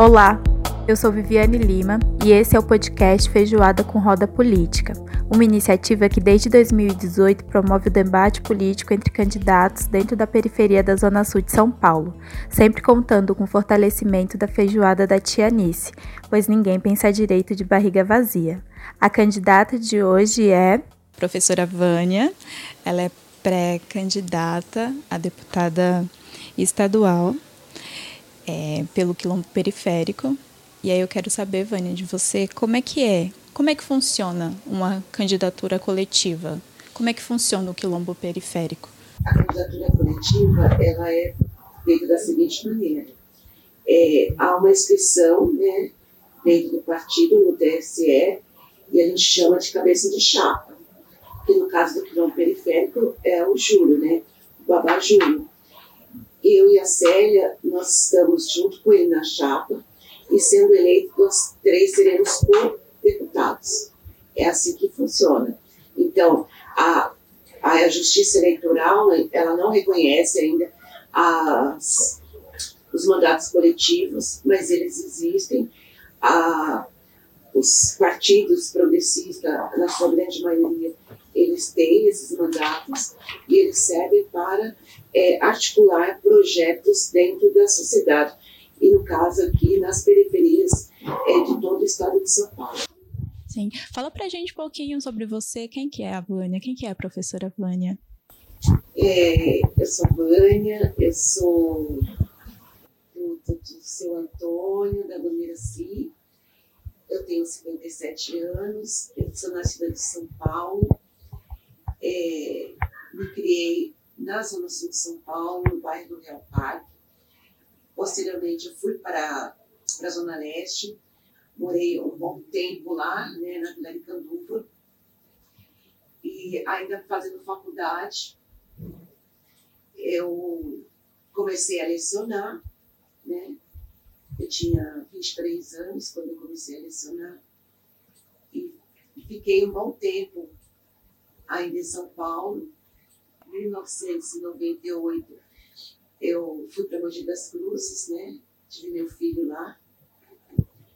Olá, eu sou Viviane Lima e esse é o podcast Feijoada com Roda Política, uma iniciativa que desde 2018 promove o debate político entre candidatos dentro da periferia da Zona Sul de São Paulo, sempre contando com o fortalecimento da feijoada da Tia Anice, pois ninguém pensa direito de barriga vazia. A candidata de hoje é. Professora Vânia, ela é pré-candidata a deputada estadual é, pelo quilombo periférico. E aí eu quero saber, Vânia, de você, como é que é, como é que funciona uma candidatura coletiva? Como é que funciona o quilombo periférico? A candidatura coletiva, ela é feita da seguinte maneira. É, há uma inscrição né, dentro do partido, no TSE, e a gente chama de cabeça de chapa, que no caso do quilombo periférico é o Júlio, né, o Babá Júlio eu e a Célia, nós estamos junto com ele na chapa e sendo eleitos, nós três seremos co-deputados. É assim que funciona. Então, a, a Justiça Eleitoral, ela não reconhece ainda as, os mandatos coletivos, mas eles existem. A, os partidos progressistas, na sua grande maioria, eles têm esses mandatos e eles servem para é, articular projetos dentro da sociedade. E no caso aqui, nas periferias é, de todo o estado de São Paulo. Sim. Fala pra gente um pouquinho sobre você. Quem que é a Vânia? Quem que é a professora Vânia? É, eu sou Vânia, eu sou do, do, do seu Antônio, da Dona Iraci. Eu tenho 57 anos, eu sou nascida de São Paulo. É, me criei na Zona Sul de São Paulo, no bairro do Real Parque. Posteriormente, eu fui para, a Zona Leste, morei um bom tempo lá, né, na Vila de Canduva, e ainda fazendo faculdade, eu comecei a lecionar, né, eu tinha 23 anos quando eu comecei a lecionar, e fiquei um bom tempo ainda em São Paulo, 1998, eu fui para Mogi das Cruzes, né? Tive meu filho lá,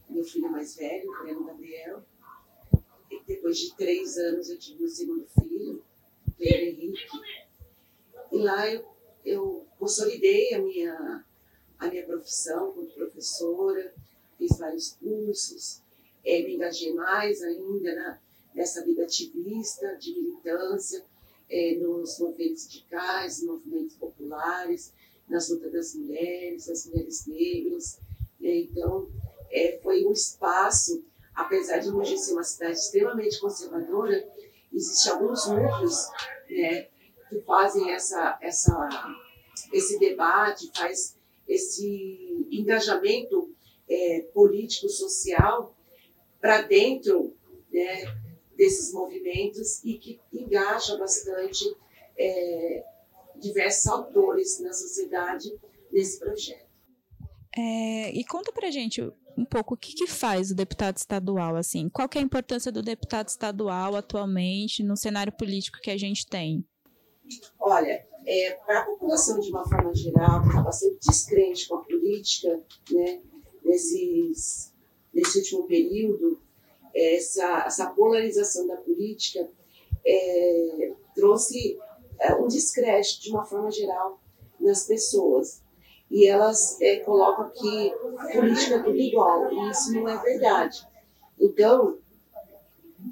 meu filho mais velho, o Breno Gabriel. E depois de três anos eu tive meu segundo filho, o Pedro Henrique. E lá eu, eu consolidei a minha, a minha profissão como professora, fiz vários cursos, é, me engajei mais ainda na, nessa vida ativista, de militância, é, nos movimentos sindicais, movimentos populares, nas lutas das mulheres, das mulheres negras. Né? Então, é, foi um espaço, apesar de Mogi ser uma cidade extremamente conservadora, existem alguns núcleos né, que fazem essa, essa, esse debate, faz esse engajamento é, político, social para dentro né, desses movimentos e que engaja bastante é, diversos autores na sociedade nesse projeto. É, e conta pra gente um pouco o que, que faz o deputado estadual, assim, qual é a importância do deputado estadual atualmente no cenário político que a gente tem? Olha, é, para a população de uma forma geral, que está bastante descrente com a política, né, nesses, nesse último período, essa, essa polarização da política é, trouxe é, um descrédito, de uma forma geral, nas pessoas. E elas é, colocam que política é tudo igual, e isso não é verdade. Então,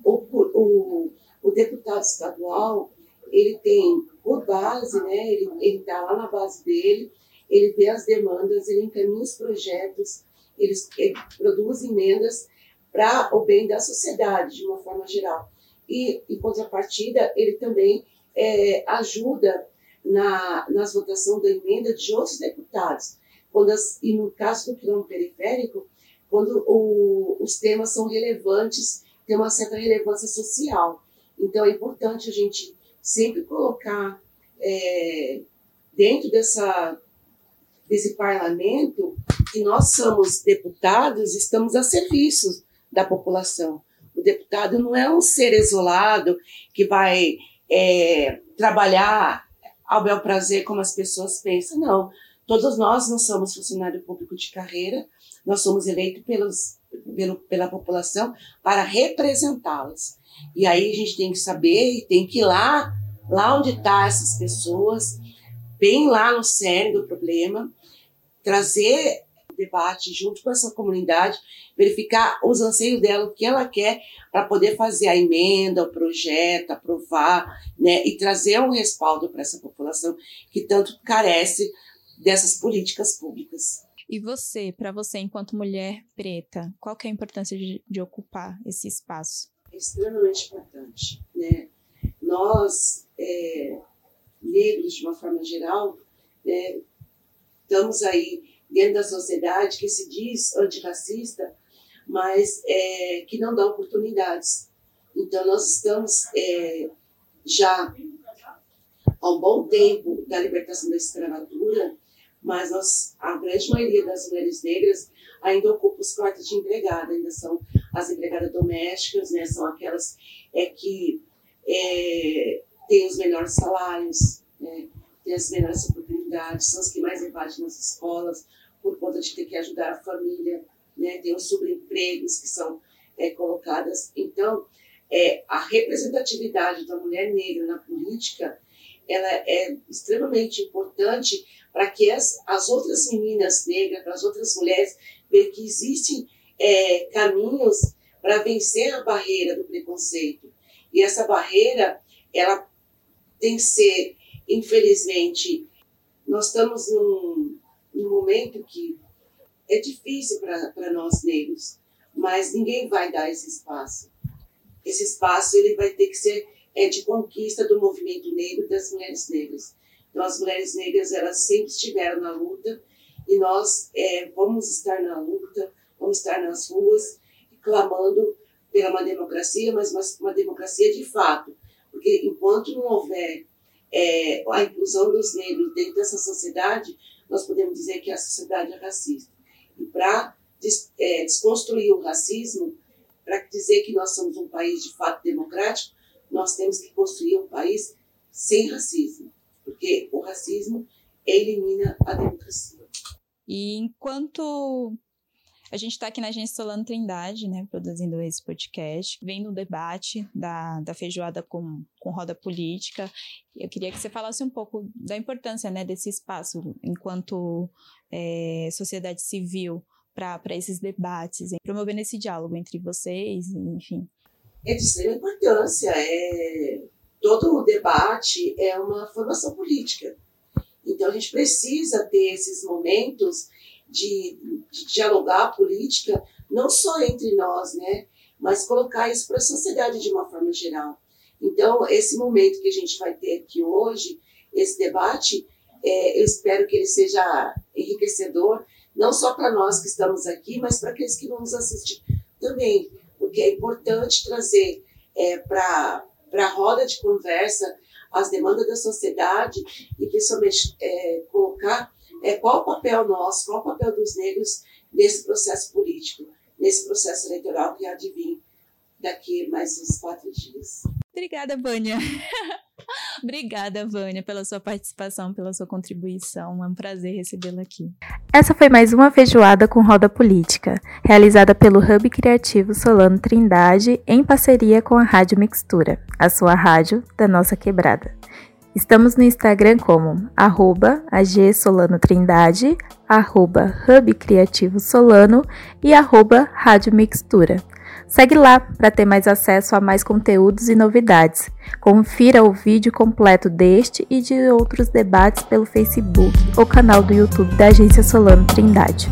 o, o, o deputado estadual, ele tem por base, né, ele está lá na base dele, ele vê as demandas, ele encaminha os projetos, ele, ele produz emendas para o bem da sociedade, de uma forma geral. E, em contrapartida, ele também é, ajuda na, nas votações da emenda de outros deputados. Quando as, e no caso do plano periférico, quando o, os temas são relevantes, tem uma certa relevância social. Então, é importante a gente sempre colocar é, dentro dessa, desse parlamento que nós somos deputados, estamos a serviço da população. O deputado não é um ser isolado que vai é, trabalhar ao bel prazer como as pessoas pensam, não. Todos nós não somos funcionário público de carreira, nós somos eleitos pelos, pelo, pela população para representá-las. E aí a gente tem que saber, tem que ir lá, lá onde estão tá essas pessoas, bem lá no cerne do problema, trazer debate junto com essa comunidade, verificar os anseios dela, o que ela quer, para poder fazer a emenda, o projeto, aprovar, né, e trazer um respaldo para essa população que tanto carece dessas políticas públicas. E você, para você, enquanto mulher preta, qual que é a importância de, de ocupar esse espaço? É extremamente importante, né? Nós, é, negros, de uma forma geral, né, estamos aí dentro da sociedade que se diz antirracista, mas é, que não dá oportunidades. Então, nós estamos é, já há um bom tempo da libertação da escravatura, mas nós, a grande maioria das mulheres negras ainda ocupa os quartos de empregada, ainda são as empregadas domésticas, né, são aquelas é, que é, têm os melhores salários, né, têm as melhores oportunidades, são as que mais invadem nas escolas, por conta de ter que ajudar a família, né, tem os subempregos que são é, colocadas. Então, é, a representatividade da mulher negra na política ela é extremamente importante para que as, as outras meninas negras, para as outras mulheres, ver que existem é, caminhos para vencer a barreira do preconceito. E essa barreira, ela tem que ser, infelizmente, nós estamos num, num momento que é difícil para nós negros, mas ninguém vai dar esse espaço. Esse espaço ele vai ter que ser é, de conquista do movimento negro e das mulheres negras. Então, as mulheres negras elas sempre estiveram na luta e nós é, vamos estar na luta, vamos estar nas ruas clamando pela uma democracia, mas uma, uma democracia de fato, porque enquanto não houver é, a inclusão dos negros dentro dessa sociedade, nós podemos dizer que a sociedade é racista. E para é, desconstruir o racismo, para dizer que nós somos um país de fato democrático, nós temos que construir um país sem racismo, porque o racismo elimina a democracia. E enquanto a gente está aqui na Agência Solano Trindade, né, produzindo esse podcast, vendo o debate da, da feijoada com, com roda política. Eu queria que você falasse um pouco da importância né, desse espaço enquanto é, sociedade civil para esses debates, promovendo esse diálogo entre vocês, enfim. É de extrema importância. É... Todo o debate é uma formação política. Então a gente precisa ter esses momentos de, de dialogar a política, não só entre nós, né, mas colocar isso para a sociedade de uma forma geral. Então, esse momento que a gente vai ter aqui hoje, esse debate, é, eu espero que ele seja enriquecedor, não só para nós que estamos aqui, mas para aqueles que vão nos assistir também, porque é importante trazer é, para a roda de conversa as demandas da sociedade e principalmente é, colocar é, qual o papel nosso, qual o papel dos negros nesse processo político, nesse processo eleitoral que há de vir daqui mais uns quatro dias. Obrigada, Vânia. Obrigada, Vânia, pela sua participação, pela sua contribuição. É um prazer recebê-la aqui. Essa foi mais uma feijoada com roda política, realizada pelo Hub Criativo Solano Trindade, em parceria com a Rádio Mixtura, a sua rádio da nossa quebrada. Estamos no Instagram como arroba agsolanotrindade, arroba Hub Criativo Solano e arroba Rádio Mixtura. Segue lá para ter mais acesso a mais conteúdos e novidades. Confira o vídeo completo deste e de outros debates pelo Facebook ou canal do YouTube da Agência Solano Trindade.